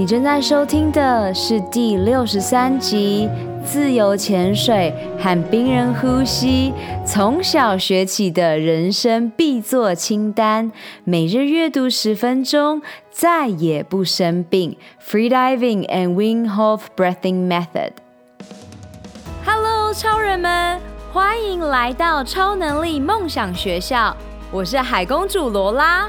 你正在收听的是第六十三集《自由潜水和冰人呼吸》，从小学起的人生必做清单，每日阅读十分钟，再也不生病。Free diving and Wing Hof breathing method。Hello，超人们，欢迎来到超能力梦想学校，我是海公主罗拉。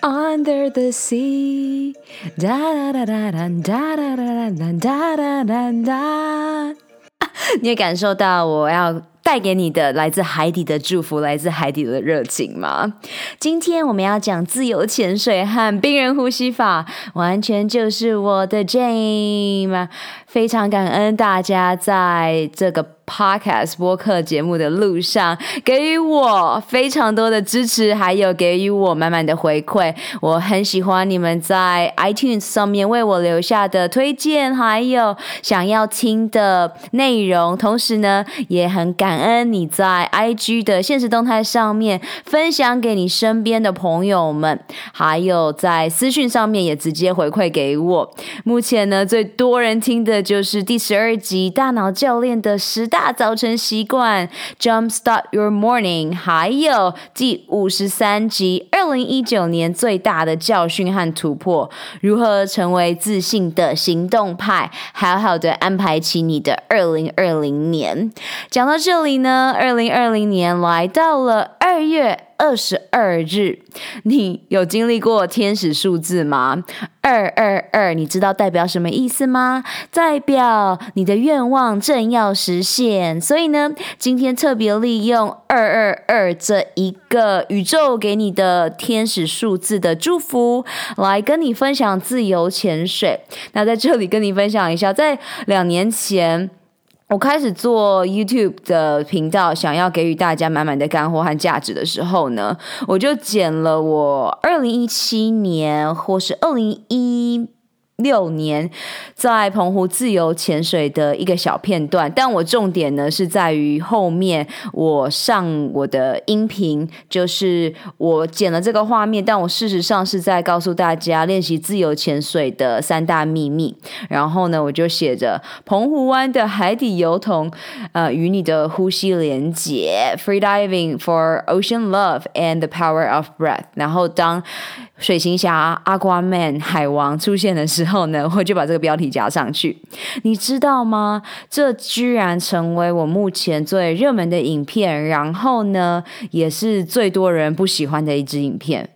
Under the sea，哒哒哒哒哒哒哒哒哒哒哒哒。你也感受到我要带给你的来自海底的祝福，来自海底的热情吗？今天我们要讲自由潜水和冰人呼吸法，完全就是我的 jam。非常感恩大家在这个。Podcast 播客节目的路上，给予我非常多的支持，还有给予我满满的回馈。我很喜欢你们在 iTunes 上面为我留下的推荐，还有想要听的内容。同时呢，也很感恩你在 IG 的现实动态上面分享给你身边的朋友们，还有在私讯上面也直接回馈给我。目前呢，最多人听的就是第十二集《大脑教练的十大早晨习惯》，Jumpstart Your Morning，还有第五十三集，二零一九年最大的教训和突破，如何成为自信的行动派，好好的安排起你的二零二零年。讲到这里呢，二零二零年来到了二月。二十二日，你有经历过天使数字吗？二二二，你知道代表什么意思吗？代表你的愿望正要实现。所以呢，今天特别利用二二二这一个宇宙给你的天使数字的祝福，来跟你分享自由潜水。那在这里跟你分享一下，在两年前。我开始做 YouTube 的频道，想要给予大家满满的干货和价值的时候呢，我就剪了我二零一七年或是二零一。六年在澎湖自由潜水的一个小片段，但我重点呢是在于后面我上我的音频，就是我剪了这个画面，但我事实上是在告诉大家练习自由潜水的三大秘密。然后呢，我就写着澎湖湾的海底油桶，呃，与你的呼吸连结，Free diving for ocean love and the power of breath。然后当水行侠阿瓜曼海王出现的时然后呢，我就把这个标题加上去。你知道吗？这居然成为我目前最热门的影片，然后呢，也是最多人不喜欢的一支影片。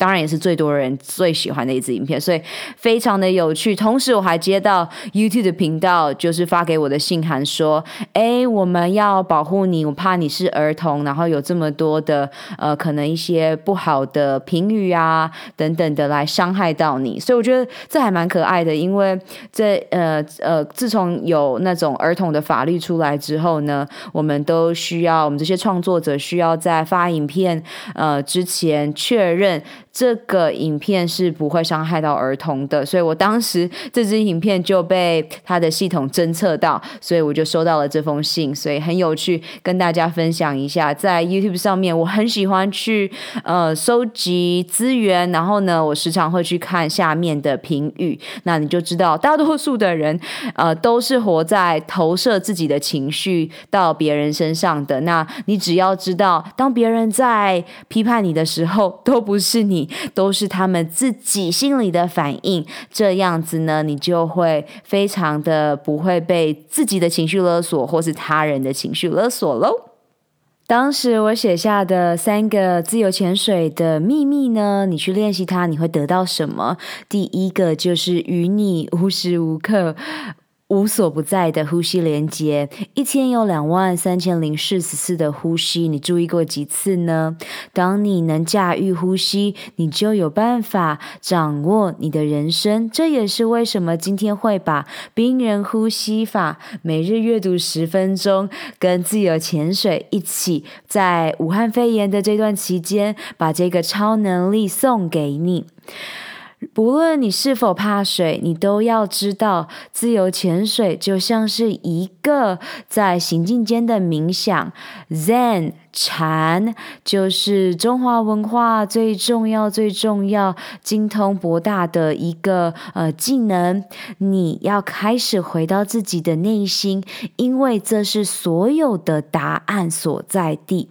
当然也是最多人最喜欢的一支影片，所以非常的有趣。同时，我还接到 YouTube 的频道，就是发给我的信函说：“哎，我们要保护你，我怕你是儿童，然后有这么多的呃，可能一些不好的评语啊等等的来伤害到你。”所以我觉得这还蛮可爱的，因为这呃呃，自从有那种儿童的法律出来之后呢，我们都需要，我们这些创作者需要在发影片呃之前确认。这个影片是不会伤害到儿童的，所以我当时这支影片就被他的系统侦测到，所以我就收到了这封信，所以很有趣，跟大家分享一下。在 YouTube 上面，我很喜欢去呃收集资源，然后呢，我时常会去看下面的评语，那你就知道，大多数的人呃都是活在投射自己的情绪到别人身上的。那你只要知道，当别人在批判你的时候，都不是你。都是他们自己心里的反应，这样子呢，你就会非常的不会被自己的情绪勒索，或是他人的情绪勒索喽。当时我写下的三个自由潜水的秘密呢，你去练习它，你会得到什么？第一个就是与你无时无刻。无所不在的呼吸连接，一天有两万三千零四十次的呼吸，你注意过几次呢？当你能驾驭呼吸，你就有办法掌握你的人生。这也是为什么今天会把冰人呼吸法、每日阅读十分钟跟自由潜水一起，在武汉肺炎的这段期间，把这个超能力送给你。不论你是否怕水，你都要知道，自由潜水就像是一个在行进间的冥想。Zen 禅就是中华文化最重要、最重要、精通博大的一个呃技能。你要开始回到自己的内心，因为这是所有的答案所在地。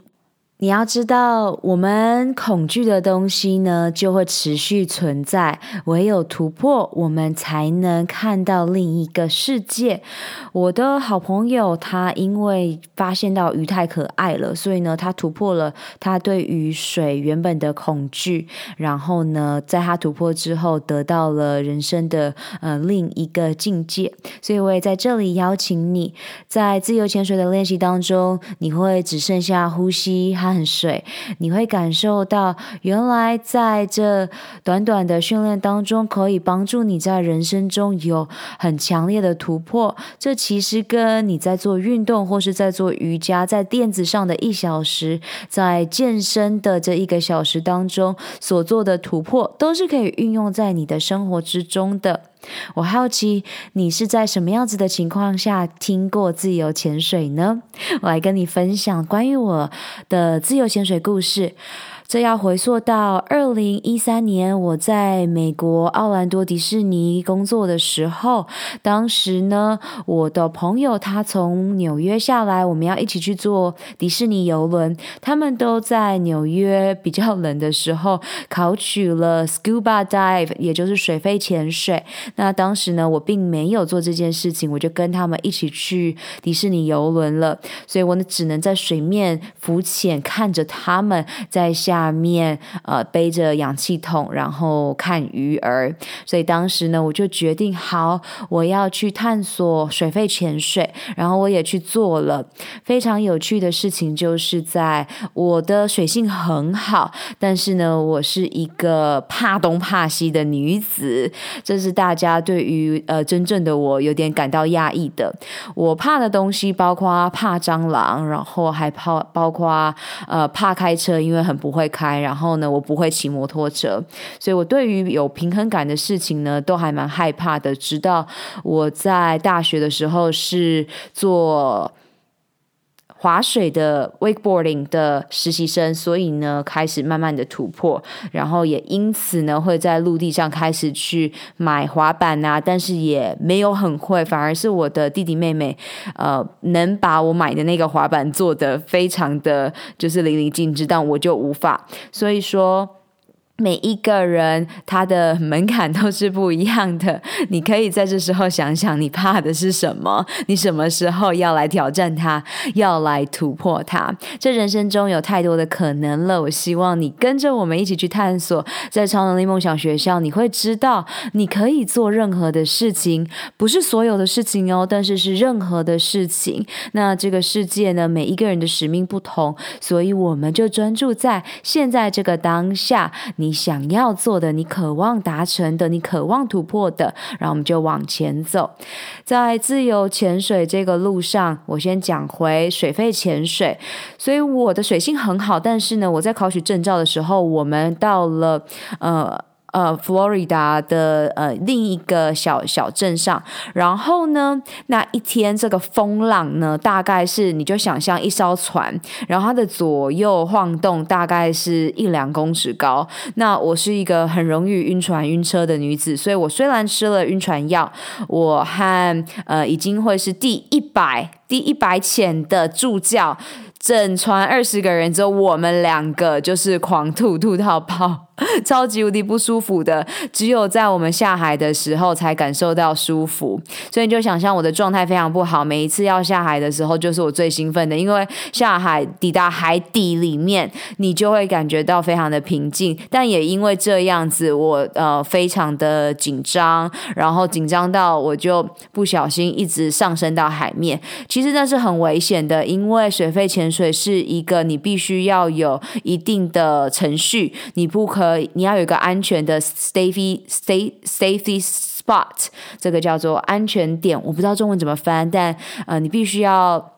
你要知道，我们恐惧的东西呢，就会持续存在。唯有突破，我们才能看到另一个世界。我的好朋友，他因为发现到鱼太可爱了，所以呢，他突破了他对于水原本的恐惧。然后呢，在他突破之后，得到了人生的呃另一个境界。所以，我也在这里邀请你，在自由潜水的练习当中，你会只剩下呼吸和汗水，你会感受到，原来在这短短的训练当中，可以帮助你在人生中有很强烈的突破。这其实跟你在做运动或是在做瑜伽，在垫子上的一小时，在健身的这一个小时当中所做的突破，都是可以运用在你的生活之中的。我好奇你是在什么样子的情况下听过自由潜水呢？我来跟你分享关于我的自由潜水故事。这要回溯到二零一三年，我在美国奥兰多迪士尼工作的时候，当时呢，我的朋友他从纽约下来，我们要一起去坐迪士尼游轮。他们都在纽约比较冷的时候考取了 Scuba Dive，也就是水肺潜水。那当时呢，我并没有做这件事情，我就跟他们一起去迪士尼游轮了。所以我呢，只能在水面浮潜，看着他们在下。下面呃背着氧气筒，然后看鱼儿。所以当时呢，我就决定好，我要去探索水肺潜水。然后我也去做了。非常有趣的事情，就是在我的水性很好，但是呢，我是一个怕东怕西的女子。这是大家对于呃真正的我有点感到讶异的。我怕的东西包括怕蟑螂，然后还怕包括呃怕开车，因为很不会。开，然后呢，我不会骑摩托车，所以我对于有平衡感的事情呢，都还蛮害怕的。直到我在大学的时候是做划水的 wakeboarding 的实习生，所以呢，开始慢慢的突破，然后也因此呢，会在陆地上开始去买滑板啊，但是也没有很会，反而是我的弟弟妹妹，呃，能把我买的那个滑板做的非常的就是淋漓尽致，但我就无法，所以说。每一个人他的门槛都是不一样的，你可以在这时候想想，你怕的是什么？你什么时候要来挑战它，要来突破它？这人生中有太多的可能了，我希望你跟着我们一起去探索。在超能力梦想学校，你会知道你可以做任何的事情，不是所有的事情哦，但是是任何的事情。那这个世界呢，每一个人的使命不同，所以我们就专注在现在这个当下，你。你想要做的，你渴望达成的，你渴望突破的，然后我们就往前走。在自由潜水这个路上，我先讲回水肺潜水。所以我的水性很好，但是呢，我在考取证照的时候，我们到了呃。呃，佛罗里达的呃另一个小小镇上，然后呢，那一天这个风浪呢，大概是你就想象一艘船，然后它的左右晃动大概是一两公尺高。那我是一个很容易晕船晕车的女子，所以我虽然吃了晕船药，我和呃已经会是第一百第一百浅的助教，整船二十个人只有我们两个就是狂吐吐到爆。超级无敌不舒服的，只有在我们下海的时候才感受到舒服。所以你就想象我的状态非常不好，每一次要下海的时候，就是我最兴奋的，因为下海抵达海底里面，你就会感觉到非常的平静。但也因为这样子，我呃非常的紧张，然后紧张到我就不小心一直上升到海面。其实那是很危险的，因为水肺潜水是一个你必须要有一定的程序，你不可以，你要有一个安全的 safety safety spot，这个叫做安全点，我不知道中文怎么翻，但呃，你必须要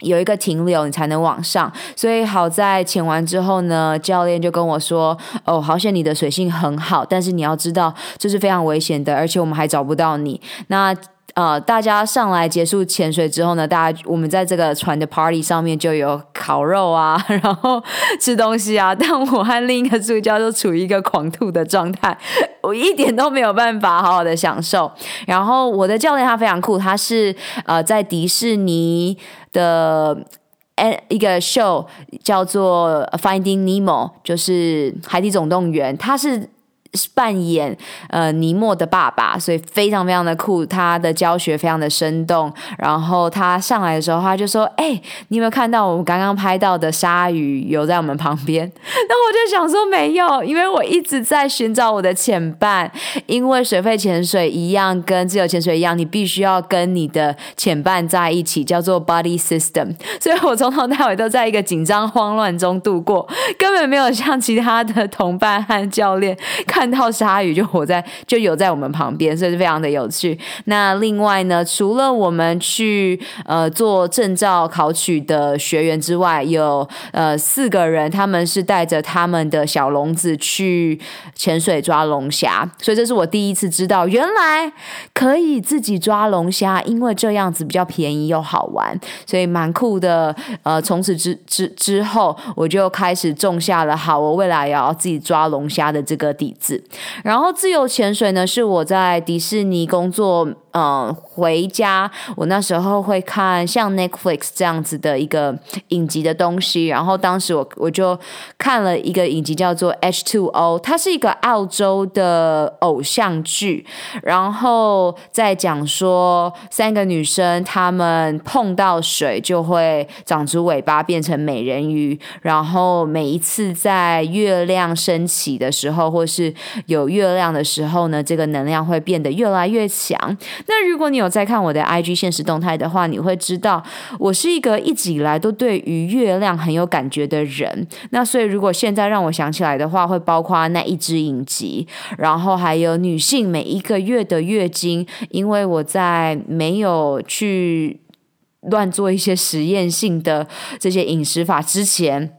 有一个停留，你才能往上。所以好在潜完之后呢，教练就跟我说：“哦，好险你的水性很好，但是你要知道这是非常危险的，而且我们还找不到你。”那呃，大家上来结束潜水之后呢，大家我们在这个船的 party 上面就有烤肉啊，然后吃东西啊。但我和另一个助教都处于一个狂吐的状态，我一点都没有办法好好的享受。然后我的教练他非常酷，他是呃在迪士尼的一个 show 叫做 Finding Nemo，就是海底总动员，他是。扮演呃尼莫的爸爸，所以非常非常的酷。他的教学非常的生动。然后他上来的时候，他就说：“哎、你有没有看到我们刚刚拍到的鲨鱼游在我们旁边？” 那我就想说没有，因为我一直在寻找我的潜伴。因为水肺潜水一样，跟自由潜水一样，你必须要跟你的潜伴在一起，叫做 buddy system。所以我从头到尾都在一个紧张慌乱中度过，根本没有像其他的同伴和教练看。看到鲨鱼就活在 就游在我们旁边，所以是非常的有趣。那另外呢，除了我们去呃做证照考取的学员之外，有呃四个人，他们是带着他们的小笼子去潜水抓龙虾，所以这是我第一次知道，原来可以自己抓龙虾，因为这样子比较便宜又好玩，所以蛮酷的。呃，从此之之之后，我就开始种下了好，我未来也要自己抓龙虾的这个底子。然后自由潜水呢，是我在迪士尼工作。嗯，回家我那时候会看像 Netflix 这样子的一个影集的东西，然后当时我我就看了一个影集叫做 H2O，它是一个澳洲的偶像剧，然后在讲说三个女生她们碰到水就会长出尾巴变成美人鱼，然后每一次在月亮升起的时候或是有月亮的时候呢，这个能量会变得越来越强。那如果你有在看我的 IG 现实动态的话，你会知道我是一个一直以来都对于月亮很有感觉的人。那所以如果现在让我想起来的话，会包括那一支影集，然后还有女性每一个月的月经，因为我在没有去乱做一些实验性的这些饮食法之前。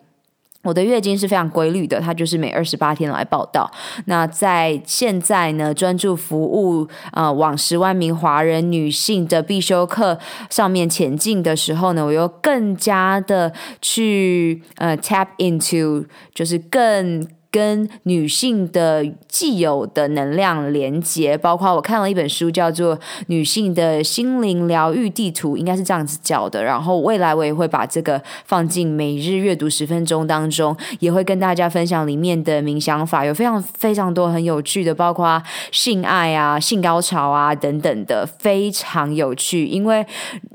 我的月经是非常规律的，它就是每二十八天来报道。那在现在呢，专注服务呃往十万名华人女性的必修课上面前进的时候呢，我又更加的去呃 tap into，就是更。跟女性的既有的能量连接，包括我看了一本书，叫做《女性的心灵疗愈地图》，应该是这样子叫的。然后未来我也会把这个放进每日阅读十分钟当中，也会跟大家分享里面的冥想法，有非常非常多很有趣的，包括性爱啊、性高潮啊等等的，非常有趣。因为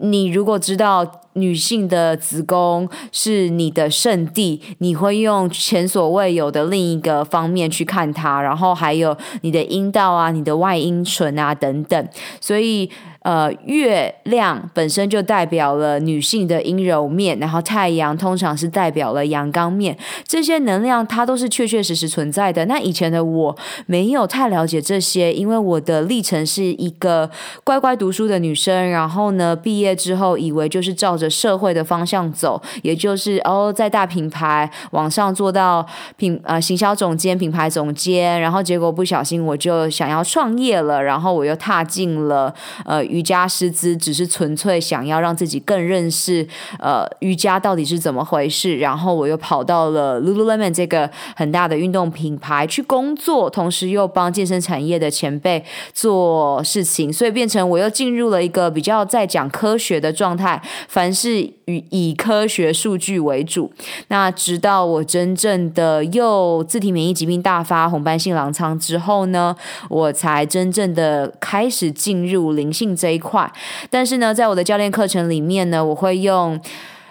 你如果知道。女性的子宫是你的圣地，你会用前所未有的另一个方面去看它，然后还有你的阴道啊、你的外阴唇啊等等，所以。呃，月亮本身就代表了女性的阴柔面，然后太阳通常是代表了阳刚面，这些能量它都是确确实实存在的。那以前的我没有太了解这些，因为我的历程是一个乖乖读书的女生，然后呢，毕业之后以为就是照着社会的方向走，也就是哦，在大品牌往上做到品呃行销总监、品牌总监，然后结果不小心我就想要创业了，然后我又踏进了呃。瑜伽师资只是纯粹想要让自己更认识呃瑜伽到底是怎么回事，然后我又跑到了 Lululemon 这个很大的运动品牌去工作，同时又帮健身产业的前辈做事情，所以变成我又进入了一个比较在讲科学的状态，凡是以以科学数据为主。那直到我真正的又自体免疫疾病大发，红斑性狼疮之后呢，我才真正的开始进入灵性这一块。但是呢，在我的教练课程里面呢，我会用。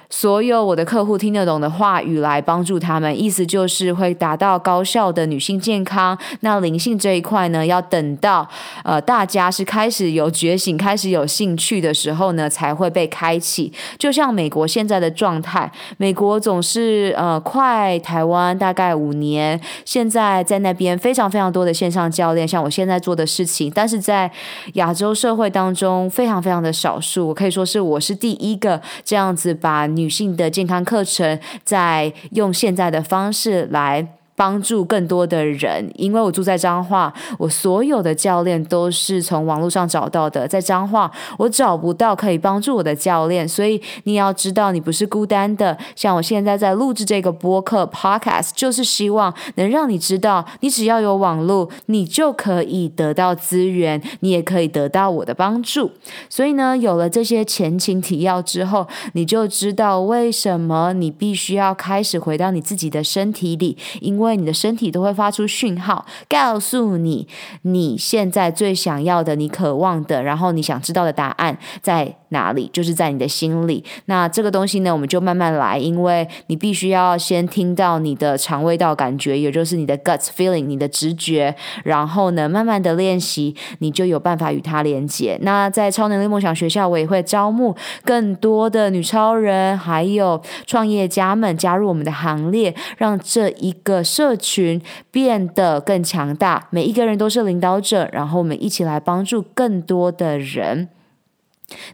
所有我的客户听得懂的话语来帮助他们，意思就是会达到高效的女性健康。那灵性这一块呢，要等到呃大家是开始有觉醒、开始有兴趣的时候呢，才会被开启。就像美国现在的状态，美国总是呃快台湾大概五年，现在在那边非常非常多的线上教练，像我现在做的事情，但是在亚洲社会当中非常非常的少数。我可以说是我是第一个这样子把。女性的健康课程，在用现在的方式来。帮助更多的人，因为我住在彰化，我所有的教练都是从网络上找到的。在彰化，我找不到可以帮助我的教练，所以你要知道，你不是孤单的。像我现在在录制这个播客 Podcast，就是希望能让你知道，你只要有网络，你就可以得到资源，你也可以得到我的帮助。所以呢，有了这些前情提要之后，你就知道为什么你必须要开始回到你自己的身体里，因为。因为你的身体都会发出讯号，告诉你你现在最想要的、你渴望的，然后你想知道的答案在哪里，就是在你的心里。那这个东西呢，我们就慢慢来，因为你必须要先听到你的肠胃道感觉，也就是你的 gut feeling，你的直觉，然后呢，慢慢的练习，你就有办法与它连接。那在超能力梦想学校，我也会招募更多的女超人，还有创业家们加入我们的行列，让这一个。社群变得更强大，每一个人都是领导者，然后我们一起来帮助更多的人。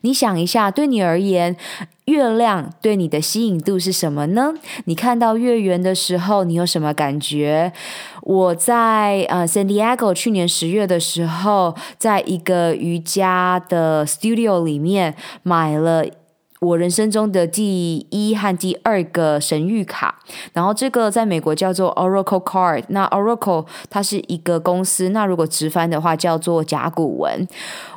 你想一下，对你而言，月亮对你的吸引度是什么呢？你看到月圆的时候，你有什么感觉？我在呃 San Diego 去年十月的时候，在一个瑜伽的 studio 里面买了。我人生中的第一和第二个神谕卡，然后这个在美国叫做 Oracle Card。那 Oracle 它是一个公司，那如果直翻的话叫做甲骨文。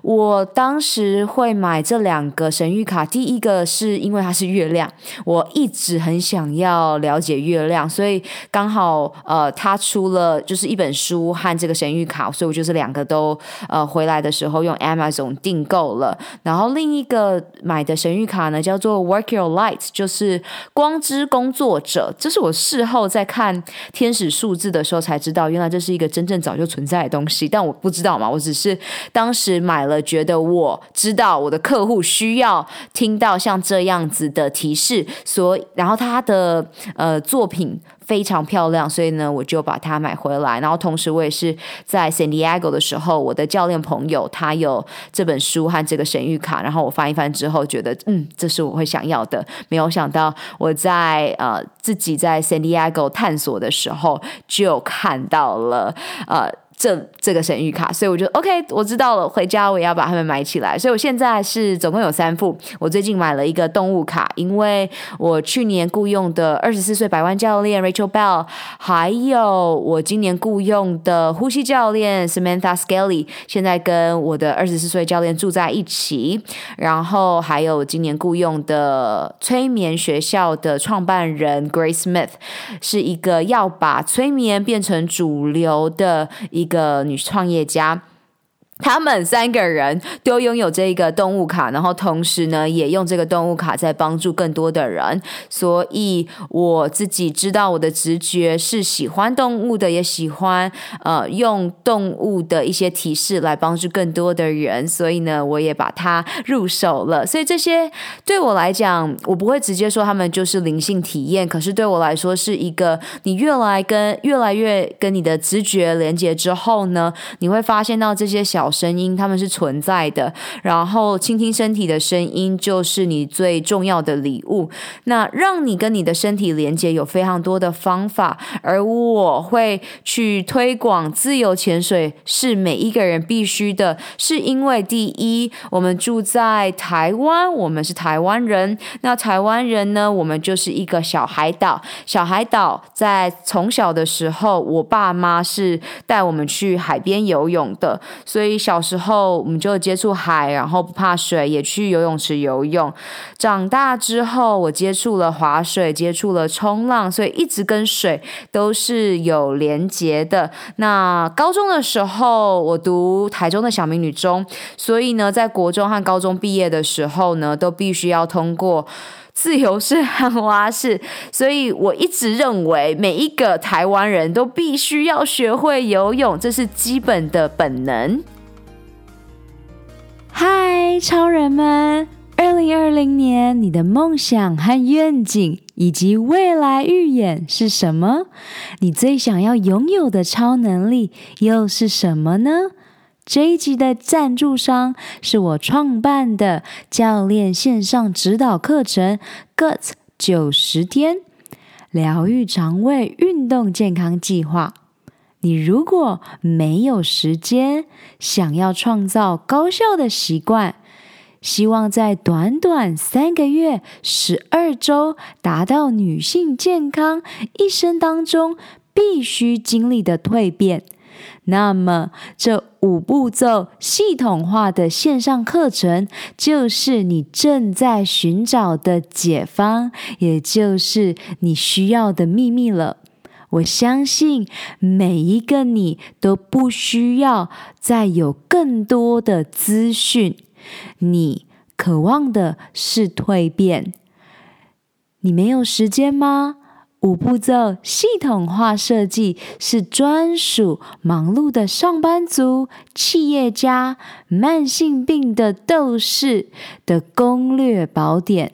我当时会买这两个神谕卡，第一个是因为它是月亮，我一直很想要了解月亮，所以刚好呃，它出了就是一本书和这个神谕卡，所以我就是两个都呃回来的时候用 Amazon 订购了。然后另一个买的神谕卡呢，叫做 Work Your Light，就是光之工作者。这是我事后在看天使数字的时候才知道，原来这是一个真正早就存在的东西。但我不知道嘛，我只是当时买了，觉得我知道我的客户需要听到像这样子的提示，所以然后他的呃作品。非常漂亮，所以呢，我就把它买回来。然后同时，我也是在 San Diego 的时候，我的教练朋友他有这本书和这个神谕卡，然后我翻一翻之后，觉得嗯，这是我会想要的。没有想到我在呃自己在 San Diego 探索的时候，就看到了呃。这这个神谕卡，所以我就 OK，我知道了。回家我也要把它们买起来。所以我现在是总共有三副。我最近买了一个动物卡，因为我去年雇佣的二十四岁百万教练 Rachel Bell，还有我今年雇佣的呼吸教练 Samantha Scally 现在跟我的二十四岁教练住在一起。然后还有今年雇佣的催眠学校的创办人 Grace Smith，是一个要把催眠变成主流的一。一个女创业家。他们三个人都拥有这个动物卡，然后同时呢，也用这个动物卡在帮助更多的人。所以我自己知道，我的直觉是喜欢动物的，也喜欢呃用动物的一些提示来帮助更多的人。所以呢，我也把它入手了。所以这些对我来讲，我不会直接说他们就是灵性体验，可是对我来说是一个你越来跟越来越跟你的直觉连接之后呢，你会发现到这些小。小声音，他们是存在的。然后倾听身体的声音，就是你最重要的礼物。那让你跟你的身体连接有非常多的方法，而我会去推广自由潜水是每一个人必须的，是因为第一，我们住在台湾，我们是台湾人。那台湾人呢，我们就是一个小海岛。小海岛在从小的时候，我爸妈是带我们去海边游泳的，所以小时候我们就接触海，然后不怕水，也去游泳池游泳。长大之后，我接触了划水，接触了冲浪，所以一直跟水都是有连结的。那高中的时候，我读台中的小明女中，所以呢，在国中和高中毕业的时候呢，都必须要通过自由式和蛙式，所以我一直认为每一个台湾人都必须要学会游泳，这是基本的本能。嗨，超人们！二零二零年，你的梦想和愿景以及未来预演是什么？你最想要拥有的超能力又是什么呢？这一集的赞助商是我创办的教练线上指导课程 “Guts 九十天疗愈肠胃运动健康计划”。你如果没有时间，想要创造高效的习惯，希望在短短三个月、十二周达到女性健康一生当中必须经历的蜕变。那么，这五步骤系统化的线上课程，就是你正在寻找的解方，也就是你需要的秘密了。我相信每一个你都不需要再有更多的资讯，你渴望的是蜕变。你没有时间吗？五步骤系统化设计是专属忙碌的上班族、企业家、慢性病的斗士的攻略宝典。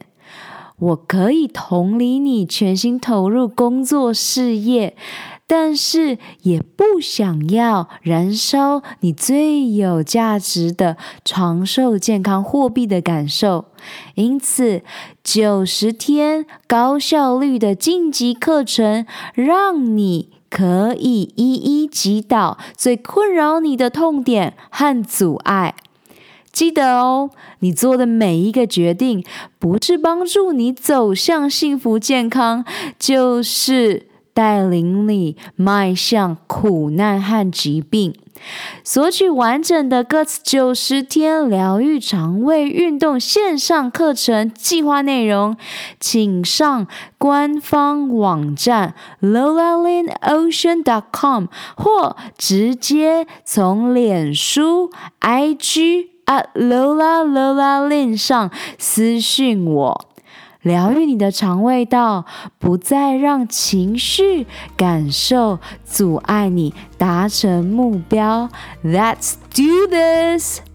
我可以同理你全心投入工作事业。但是也不想要燃烧你最有价值的长寿健康货币的感受，因此九十天高效率的晋级课程，让你可以一一击倒最困扰你的痛点和阻碍。记得哦，你做的每一个决定，不是帮助你走向幸福健康，就是。带领你迈向苦难和疾病。索取完整的 Guts 九十天疗愈肠胃运动线上课程计划内容，请上官方网站 lola lin ocean dot com，或直接从脸书 IG at lola lolalin 上私信我。疗愈你的肠胃道，不再让情绪感受阻碍你达成目标。Let's do this!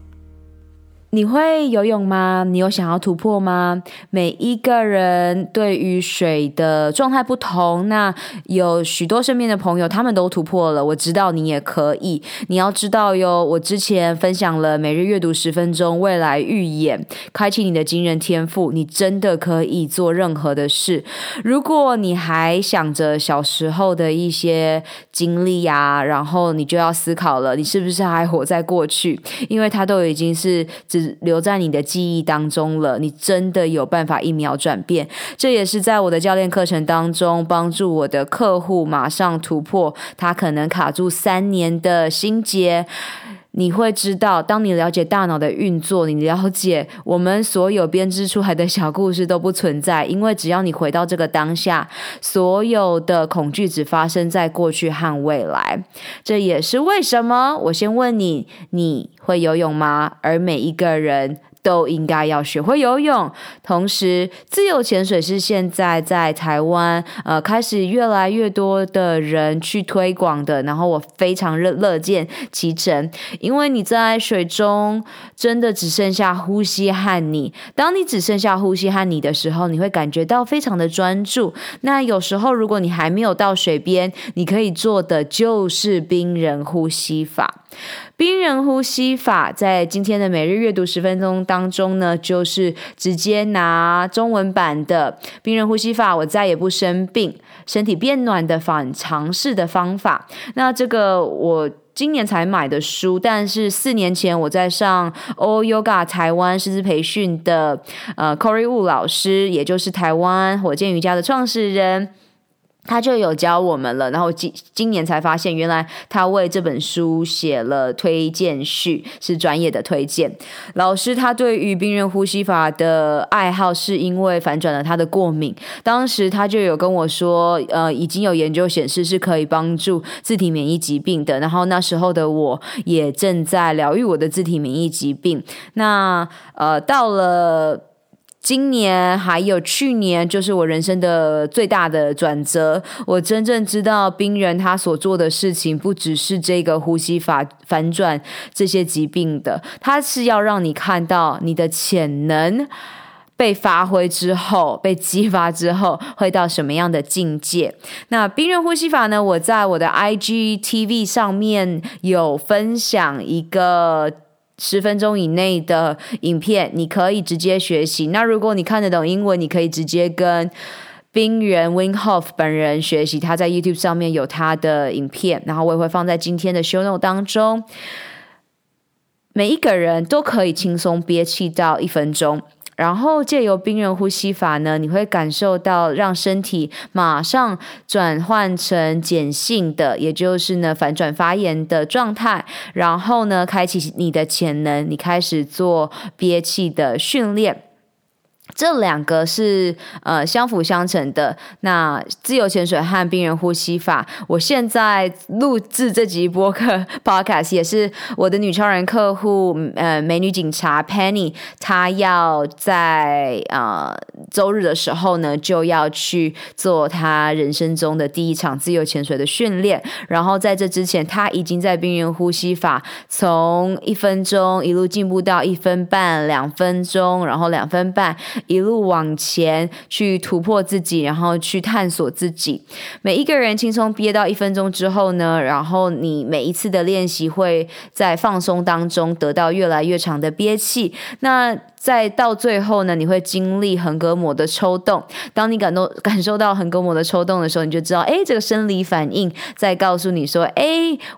你会游泳吗？你有想要突破吗？每一个人对于水的状态不同，那有许多身边的朋友他们都突破了。我知道你也可以。你要知道哟，我之前分享了每日阅读十分钟，未来预演，开启你的惊人天赋，你真的可以做任何的事。如果你还想着小时候的一些经历呀，然后你就要思考了，你是不是还活在过去？因为它都已经是。留在你的记忆当中了，你真的有办法一秒转变。这也是在我的教练课程当中帮助我的客户马上突破他可能卡住三年的心结。你会知道，当你了解大脑的运作，你了解我们所有编织出来的小故事都不存在，因为只要你回到这个当下，所有的恐惧只发生在过去和未来。这也是为什么我先问你，你会游泳吗？而每一个人。都应该要学会游泳。同时，自由潜水是现在在台湾呃开始越来越多的人去推广的。然后我非常乐乐见其成，因为你在水中真的只剩下呼吸和你。当你只剩下呼吸和你的时候，你会感觉到非常的专注。那有时候如果你还没有到水边，你可以做的就是冰人呼吸法。冰人呼吸法在今天的每日阅读十分钟当中呢，就是直接拿中文版的冰人呼吸法，我再也不生病，身体变暖的反常识的方法。那这个我今年才买的书，但是四年前我在上 O Yoga 台湾师资培训的呃 Corey Wu 老师，也就是台湾火箭瑜伽的创始人。他就有教我们了，然后今今年才发现，原来他为这本书写了推荐序，是专业的推荐。老师他对于冰人呼吸法的爱好，是因为反转了他的过敏。当时他就有跟我说，呃，已经有研究显示是可以帮助自体免疫疾病的。然后那时候的我也正在疗愈我的自体免疫疾病。那呃，到了。今年还有去年，就是我人生的最大的转折。我真正知道冰人他所做的事情，不只是这个呼吸法反转这些疾病的，他是要让你看到你的潜能被发挥之后，被激发之后会到什么样的境界。那冰人呼吸法呢？我在我的 IGTV 上面有分享一个。十分钟以内的影片，你可以直接学习。那如果你看得懂英文，你可以直接跟冰原 Win Hof 本人学习。他在 YouTube 上面有他的影片，然后我也会放在今天的 Show Note 当中。每一个人都可以轻松憋气到一分钟。然后借由冰人呼吸法呢，你会感受到让身体马上转换成碱性的，也就是呢反转发炎的状态。然后呢，开启你的潜能，你开始做憋气的训练。这两个是呃相辅相成的。那自由潜水和冰人呼吸法，我现在录制这集播客 podcast 也是我的女超人客户呃美女警察 Penny，她要在呃周日的时候呢就要去做她人生中的第一场自由潜水的训练。然后在这之前，她已经在冰人呼吸法从一分钟一路进步到一分半、两分钟，然后两分半。一路往前去突破自己，然后去探索自己。每一个人轻松憋到一分钟之后呢，然后你每一次的练习会在放松当中得到越来越长的憋气。那再到最后呢，你会经历横膈膜的抽动。当你感到感受到横膈膜的抽动的时候，你就知道，哎，这个生理反应在告诉你说，哎，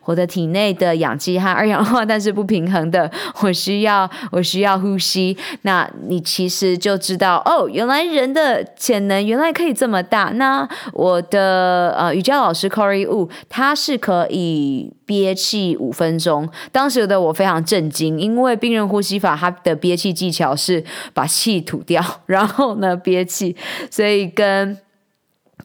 我的体内的氧气和二氧化碳是不平衡的，我需要我需要呼吸。那你其实就知道，哦，原来人的潜能原来可以这么大。那我的呃瑜伽老师 Corey Wu，他是可以憋气五分钟。当时的我非常震惊，因为病人呼吸法它的憋气技巧。是把气吐掉，然后呢憋气，所以跟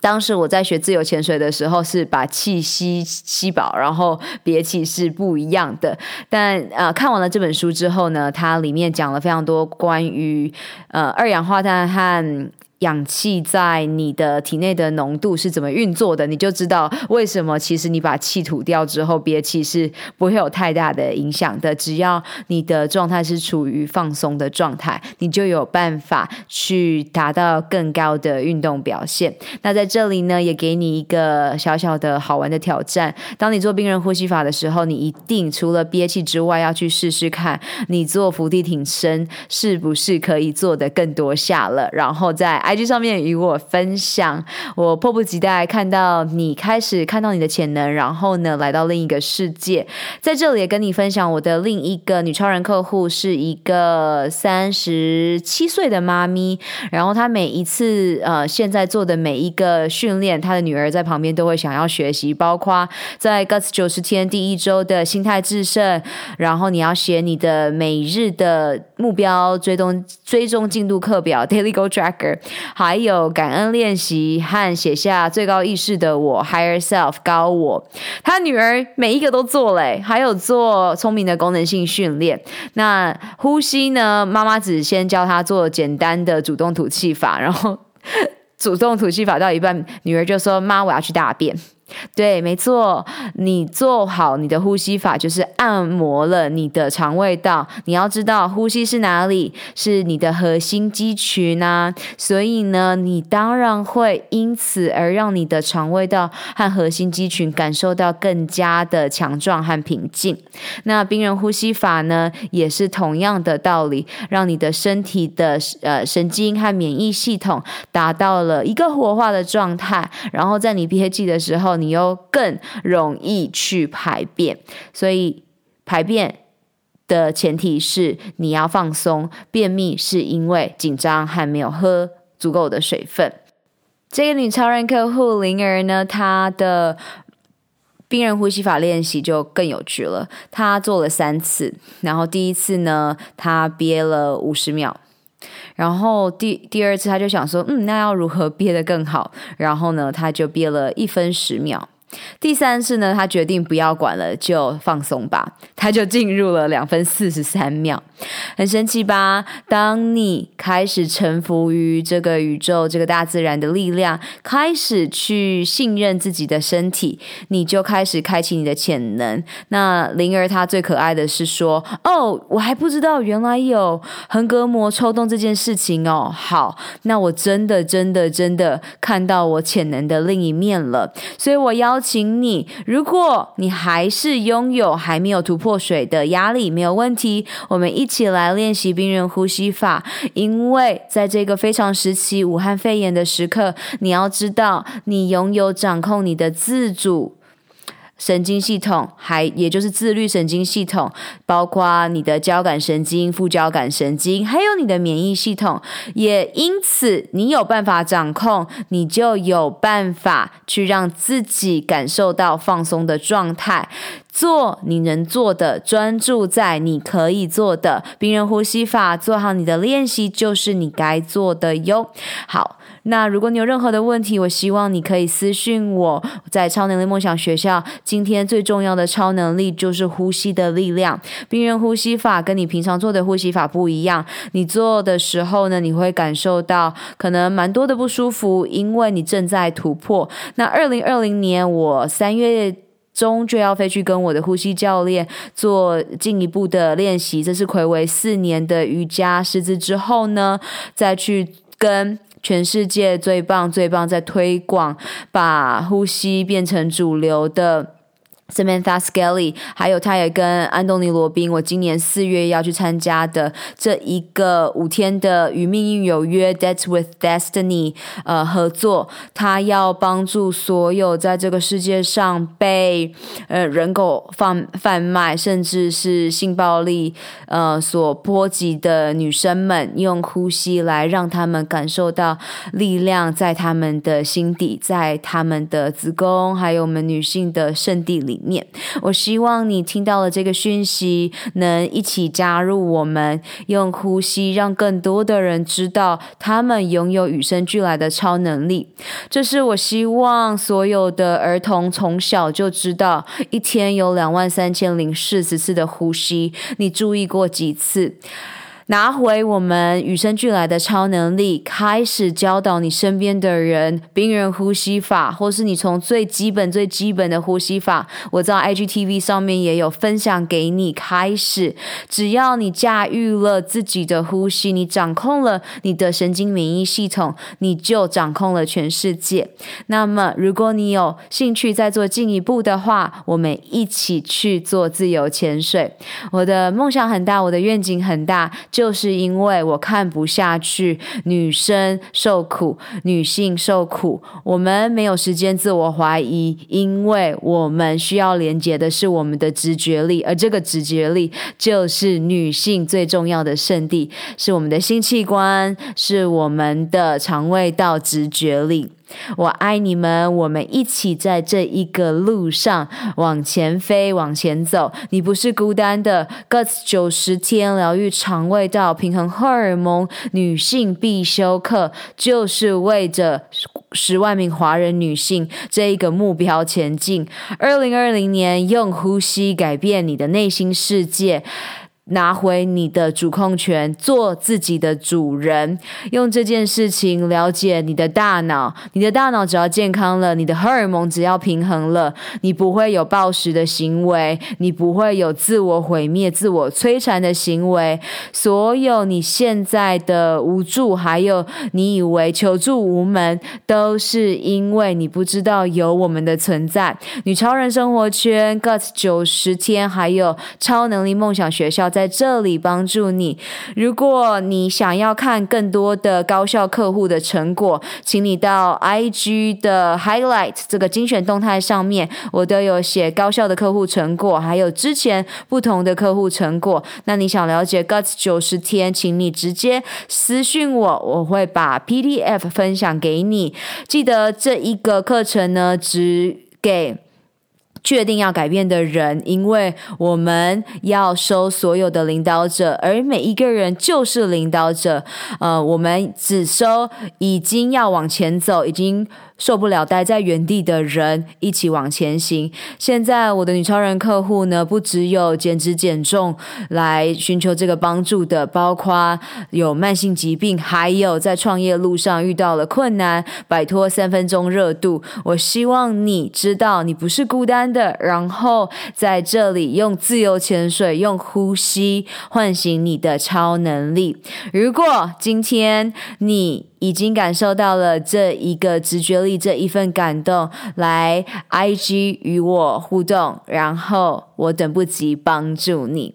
当时我在学自由潜水的时候是把气吸吸饱，然后憋气是不一样的。但呃看完了这本书之后呢，它里面讲了非常多关于呃二氧化碳和氧气在你的体内的浓度是怎么运作的，你就知道为什么其实你把气吐掉之后憋气是不会有太大的影响的。只要你的状态是处于放松的状态，你就有办法去达到更高的运动表现。那在这里呢，也给你一个小小的好玩的挑战：当你做病人呼吸法的时候，你一定除了憋气之外，要去试试看你做伏地挺身是不是可以做得更多下了，然后再。IG 上面与我分享，我迫不及待看到你开始看到你的潜能，然后呢，来到另一个世界。在这里也跟你分享，我的另一个女超人客户是一个三十七岁的妈咪，然后她每一次呃现在做的每一个训练，她的女儿在旁边都会想要学习，包括在 Guts 九十天第一周的心态制胜，然后你要写你的每日的目标追踪追踪进度课表 Daily Goal Tracker。还有感恩练习和写下最高意识的我 Higher Self 高我，他女儿每一个都做嘞，还有做聪明的功能性训练。那呼吸呢？妈妈只先教他做简单的主动吐气法，然后 主动吐气法到一半，女儿就说：“妈，我要去大便。”对，没错，你做好你的呼吸法，就是按摩了你的肠胃道。你要知道，呼吸是哪里？是你的核心肌群啊。所以呢，你当然会因此而让你的肠胃道和核心肌群感受到更加的强壮和平静。那冰人呼吸法呢，也是同样的道理，让你的身体的呃神经和免疫系统达到了一个活化的状态，然后在你憋气的时候，你你又更容易去排便，所以排便的前提是你要放松。便秘是因为紧张还没有喝足够的水分。这个女超人客户灵儿呢，她的病人呼吸法练习就更有趣了。她做了三次，然后第一次呢，她憋了五十秒。然后第第二次他就想说，嗯，那要如何 憋得更好？然后呢，他就憋了一分十秒。第三次呢，他决定不要管了，就放松吧。他就进入了两分四十三秒，很神奇吧？当你开始臣服于这个宇宙、这个大自然的力量，开始去信任自己的身体，你就开始开启你的潜能。那灵儿她最可爱的是说：“哦，我还不知道原来有横膈膜抽动这件事情哦。”好，那我真的、真的、真的看到我潜能的另一面了。所以我邀请你，如果你还是拥有还没有突破水的压力，没有问题，我们一起来练习冰人呼吸法。因为在这个非常时期，武汉肺炎的时刻，你要知道，你拥有掌控你的自主。神经系统，还也就是自律神经系统，包括你的交感神经、副交感神经，还有你的免疫系统。也因此，你有办法掌控，你就有办法去让自己感受到放松的状态，做你能做的，专注在你可以做的。病人呼吸法，做好你的练习，就是你该做的哟。好。那如果你有任何的问题，我希望你可以私信我。在超能力梦想学校，今天最重要的超能力就是呼吸的力量。病人呼吸法跟你平常做的呼吸法不一样，你做的时候呢，你会感受到可能蛮多的不舒服，因为你正在突破。那二零二零年，我三月中就要飞去跟我的呼吸教练做进一步的练习，这是魁为四年的瑜伽师资之后呢，再去跟。全世界最棒、最棒，在推广把呼吸变成主流的。Samantha Skelly，还有他也跟安东尼罗宾，我今年四月要去参加的这一个五天的与命运有约 （That's with Destiny 呃合作，他要帮助所有在这个世界上被呃人口贩贩卖甚至是性暴力呃所波及的女生们，用呼吸来让他们感受到力量在他们的心底，在他们的子宫，还有我们女性的圣地里。面，我希望你听到了这个讯息，能一起加入我们，用呼吸让更多的人知道他们拥有与生俱来的超能力。这是我希望所有的儿童从小就知道，一天有两万三千零四十次的呼吸，你注意过几次？拿回我们与生俱来的超能力，开始教导你身边的人冰人呼吸法，或是你从最基本、最基本的呼吸法，我知道 IGTV 上面也有分享给你。开始，只要你驾驭了自己的呼吸，你掌控了你的神经免疫系统，你就掌控了全世界。那么，如果你有兴趣再做进一步的话，我们一起去做自由潜水。我的梦想很大，我的愿景很大。就是因为我看不下去女生受苦，女性受苦，我们没有时间自我怀疑，因为我们需要连接的是我们的直觉力，而这个直觉力就是女性最重要的圣地，是我们的性器官，是我们的肠胃道直觉力。我爱你们，我们一起在这一个路上往前飞，往前走。你不是孤单的。Guts 九十天疗愈肠胃道，平衡荷尔蒙，女性必修课，就是为着十万名华人女性这一个目标前进。二零二零年，用呼吸改变你的内心世界。拿回你的主控权，做自己的主人，用这件事情了解你的大脑。你的大脑只要健康了，你的荷尔蒙只要平衡了，你不会有暴食的行为，你不会有自我毁灭、自我摧残的行为。所有你现在的无助，还有你以为求助无门，都是因为你不知道有我们的存在。女超人生活圈、Gut 九十天，还有超能力梦想学校。在这里帮助你。如果你想要看更多的高效客户的成果，请你到 IG 的 Highlight 这个精选动态上面，我都有写高效的客户成果，还有之前不同的客户成果。那你想了解 Guts 九十天，请你直接私信我，我会把 PDF 分享给你。记得这一个课程呢，只给。确定要改变的人，因为我们要收所有的领导者，而每一个人就是领导者。呃，我们只收已经要往前走，已经。受不了待在原地的人，一起往前行。现在我的女超人客户呢，不只有减脂减重来寻求这个帮助的，包括有慢性疾病，还有在创业路上遇到了困难，摆脱三分钟热度。我希望你知道，你不是孤单的。然后在这里用自由潜水，用呼吸唤醒你的超能力。如果今天你已经感受到了这一个直觉力，这一份感动，来 IG 与我互动，然后我等不及帮助你。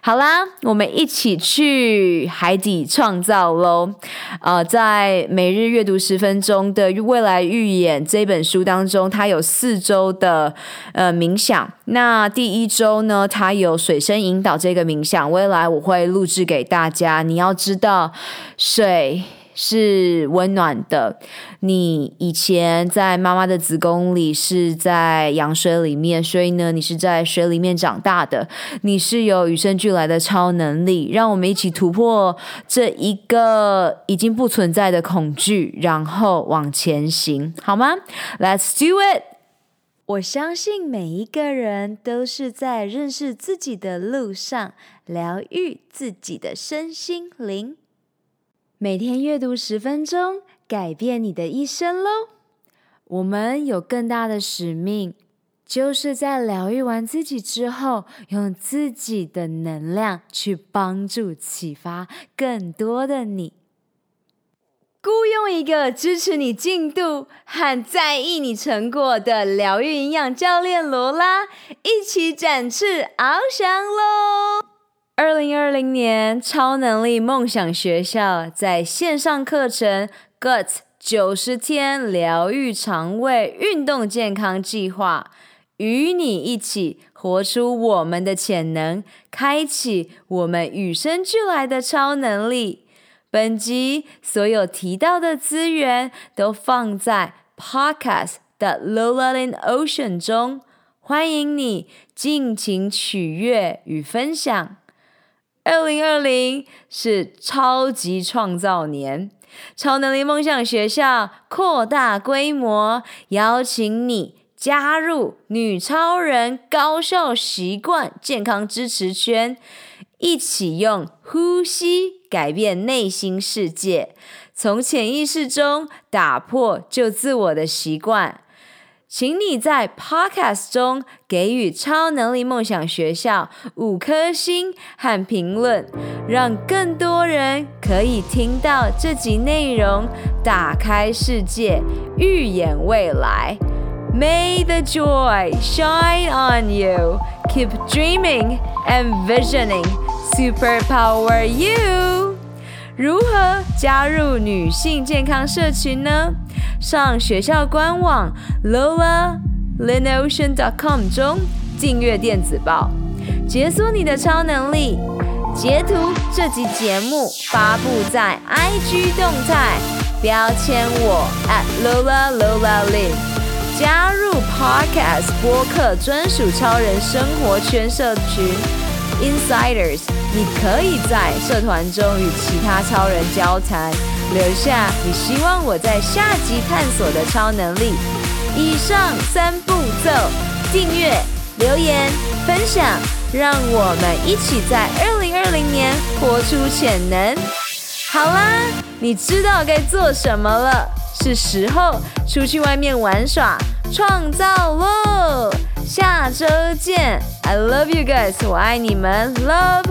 好啦，我们一起去海底创造喽！呃，在每日阅读十分钟的未来预演这本书当中，它有四周的呃冥想。那第一周呢，它有水声引导这个冥想，未来我会录制给大家。你要知道，水。是温暖的。你以前在妈妈的子宫里是在羊水里面，所以呢，你是在水里面长大的。你是有与生俱来的超能力，让我们一起突破这一个已经不存在的恐惧，然后往前行，好吗？Let's do it！我相信每一个人都是在认识自己的路上，疗愈自己的身心灵。每天阅读十分钟，改变你的一生喽！我们有更大的使命，就是在疗愈完自己之后，用自己的能量去帮助、启发更多的你。雇佣一个支持你进度和在意你成果的疗愈营养教练罗拉，一起展翅翱翔喽！二零二零年超能力梦想学校在线上课程 Gut 九十天疗愈肠胃运动健康计划，与你一起活出我们的潜能，开启我们与生俱来的超能力。本集所有提到的资源都放在 Podcast 的 Lowlying Ocean 中，欢迎你尽情取悦与分享。二零二零是超级创造年，超能力梦想学校扩大规模，邀请你加入女超人高效习惯健康支持圈，一起用呼吸改变内心世界，从潜意识中打破旧自我的习惯。请你在 Podcast 中给予超能力梦想学校五颗星和评论，让更多人可以听到这集内容，打开世界，预演未来。May the joy shine on you. Keep dreaming and visioning. Superpower you. 如何加入女性健康社群呢？上学校官网 lolaLinOcean.com 中订阅电子报，解锁你的超能力。截图这集节目发布在 IG 动态，标签我 at @LolaLolaLin，加入 Podcast 播客专属超人生活圈社群 Insiders，你可以在社团中与其他超人交谈，留下你希望我在下集探索的超能力。以上三步骤：订阅、留言、分享。让我们一起在2020年活出潜能。好啦，你知道该做什么了？是时候出去外面玩耍、创造喽！下周见 i love you guys 我爱你们 love